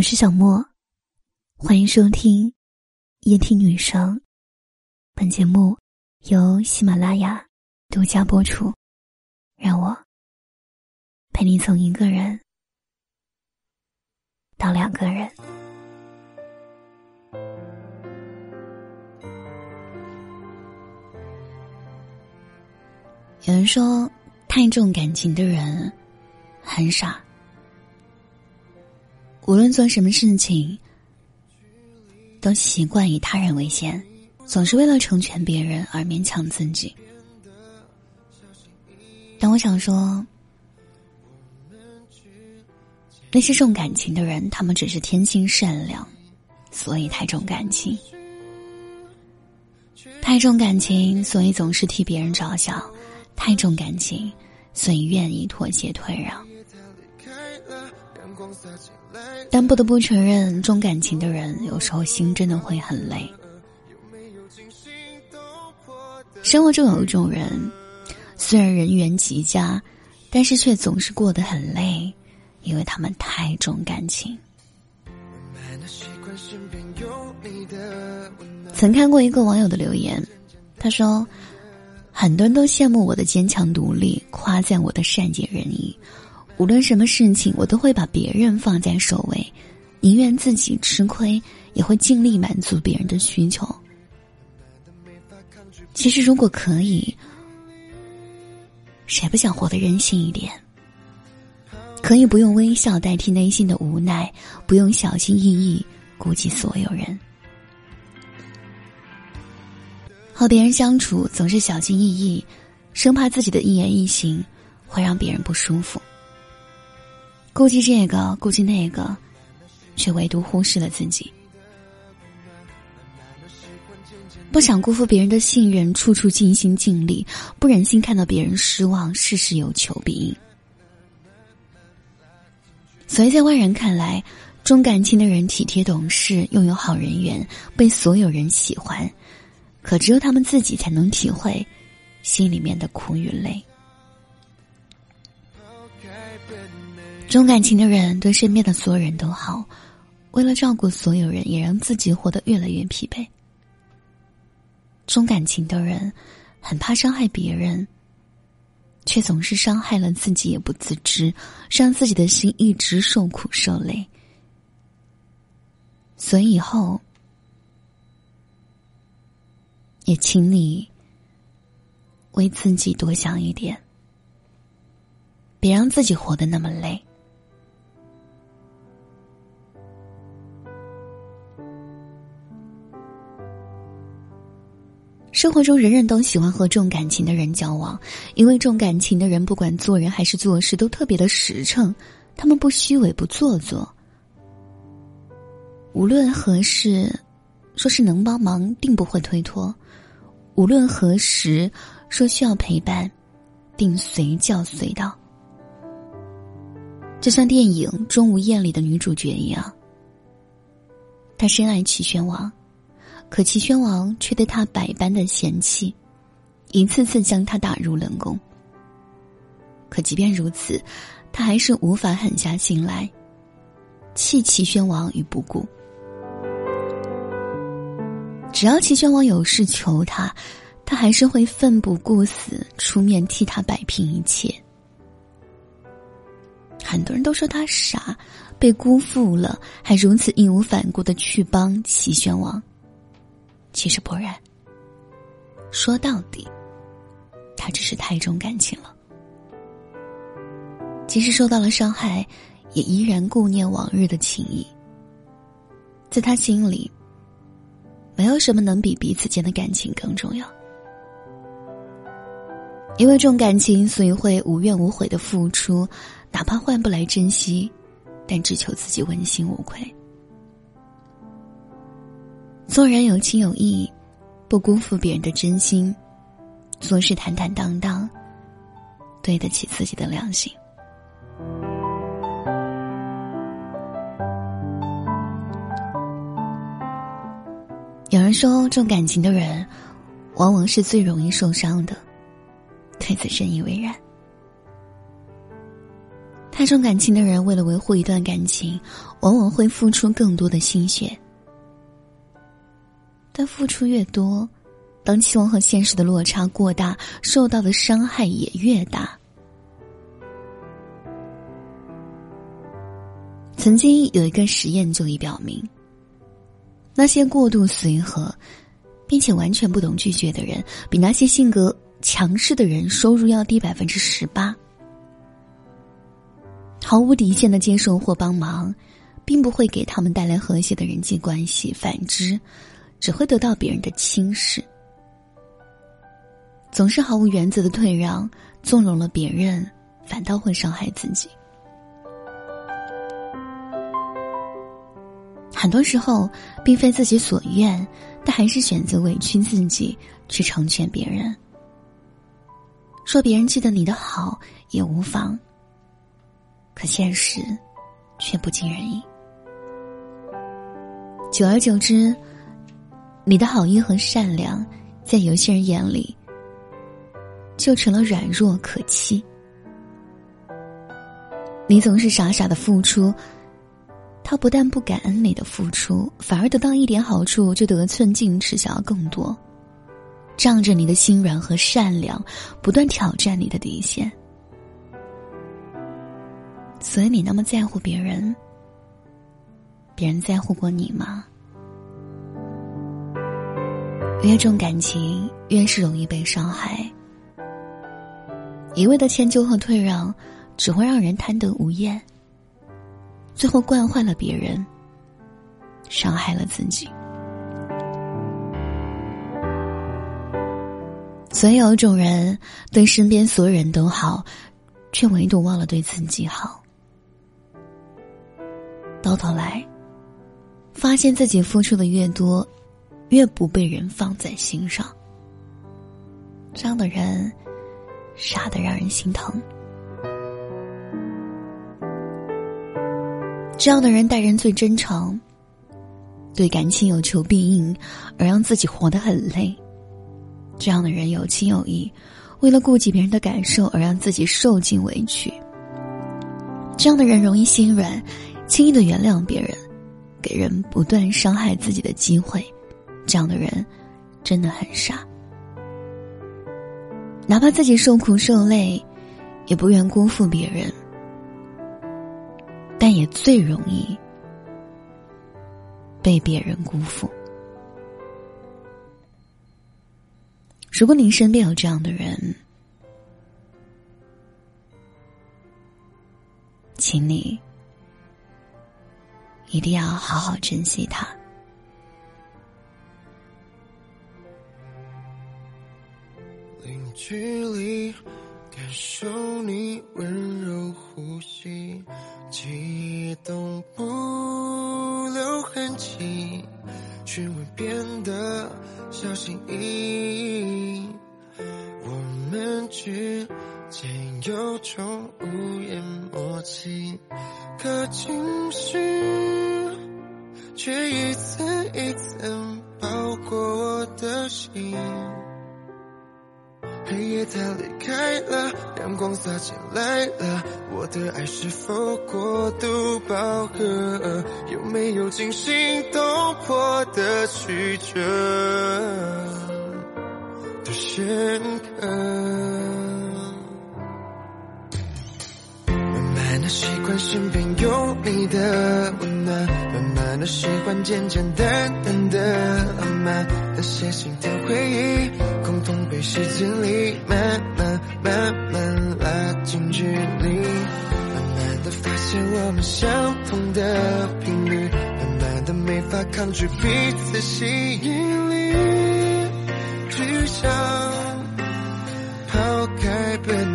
我是小莫，欢迎收听夜听女生。本节目由喜马拉雅独家播出。让我陪你从一个人到两个人。有人说，太重感情的人很傻。无论做什么事情，都习惯以他人为先，总是为了成全别人而勉强自己。但我想说，那些重感情的人，他们只是天性善良，所以太重感情；太重感情，所以总是替别人着想；太重感情，所以愿意妥协退让。但不得不承认，重感情的人有时候心真的会很累。生活中有一种人，虽然人缘极佳，但是却总是过得很累，因为他们太重感情。曾看过一个网友的留言，他说：“很多人都羡慕我的坚强独立，夸赞我的善解人意。”无论什么事情，我都会把别人放在首位，宁愿自己吃亏，也会尽力满足别人的需求。其实，如果可以，谁不想活得任性一点？可以不用微笑代替内心的无奈，不用小心翼翼顾及所有人。和别人相处总是小心翼翼，生怕自己的一言一行会让别人不舒服。顾忌这个，顾忌那个，却唯独忽视了自己。不想辜负别人的信任，处处尽心尽力；不忍心看到别人失望，事事有求必应。所以在外人看来，重感情的人体贴懂事，拥有好人缘，被所有人喜欢。可只有他们自己才能体会心里面的苦与累。重感情的人对身边的所有人都好，为了照顾所有人，也让自己活得越来越疲惫。重感情的人很怕伤害别人，却总是伤害了自己也不自知，让自己的心一直受苦受累。所以以后也请你为自己多想一点，别让自己活得那么累。生活中，人人都喜欢和重感情的人交往，因为重感情的人不管做人还是做事都特别的实诚，他们不虚伪不做作。无论何事，说是能帮忙，定不会推脱；无论何时，说需要陪伴，定随叫随到。就像电影《钟无艳》里的女主角一样，她深爱齐宣王。可齐宣王却对他百般的嫌弃，一次次将他打入冷宫。可即便如此，他还是无法狠下心来，弃齐宣王于不顾。只要齐宣王有事求他，他还是会奋不顾死出面替他摆平一切。很多人都说他傻，被辜负了，还如此义无反顾的去帮齐宣王。其实不然。说到底，他只是太重感情了。即使受到了伤害，也依然顾念往日的情谊。在他心里，没有什么能比彼此间的感情更重要。因为重感情，所以会无怨无悔的付出，哪怕换不来珍惜，但只求自己问心无愧。做人有情有义，不辜负别人的真心；做事坦坦荡荡，对得起自己的良心。有人说，重感情的人，往往是最容易受伤的。对此深以为然。太重感情的人，为了维护一段感情，往往会付出更多的心血。但付出越多，当期望和现实的落差过大，受到的伤害也越大。曾经有一个实验就已表明，那些过度随和，并且完全不懂拒绝的人，比那些性格强势的人收入要低百分之十八。毫无底线的接受或帮忙，并不会给他们带来和谐的人际关系，反之，只会得到别人的轻视。总是毫无原则的退让，纵容了别人，反倒会伤害自己。很多时候，并非自己所愿，但还是选择委屈自己去成全别人。说别人记得你的好也无妨，可现实却不尽人意。久而久之，你的好意和善良，在有些人眼里，就成了软弱可欺。你总是傻傻的付出。他不但不感恩你的付出，反而得到一点好处就得寸进尺，想要更多，仗着你的心软和善良，不断挑战你的底线。所以你那么在乎别人，别人在乎过你吗？越重感情，越是容易被伤害。一味的迁就和退让，只会让人贪得无厌。最后惯坏了别人，伤害了自己。所以有一种人对身边所有人都好，却唯独忘了对自己好。到头来，发现自己付出的越多，越不被人放在心上。这样的人，傻的让人心疼。这样的人待人最真诚，对感情有求必应，而让自己活得很累。这样的人有情有义，为了顾及别人的感受而让自己受尽委屈。这样的人容易心软，轻易的原谅别人，给人不断伤害自己的机会。这样的人真的很傻，哪怕自己受苦受累，也不愿辜负别人。但也最容易被别人辜负。如果你身边有这样的人，请你一定要好好珍惜他。零距离，感受你温柔呼吸。记忆都不留痕迹，询问变得小心翼翼。我们之间有种无言默契，可情绪却一层一层包裹我的心。黑夜它离开了，阳光洒进来了，我的爱是否过度饱和？有没有惊心动魄的曲折的深刻？习惯身边有你的温暖，慢慢的喜欢简简单单的浪漫，那些心跳回忆。共同被时间里慢慢慢慢拉近距离，慢慢的发现我们相同的频率，慢慢的没法抗拒彼此吸引力，只想抛开本。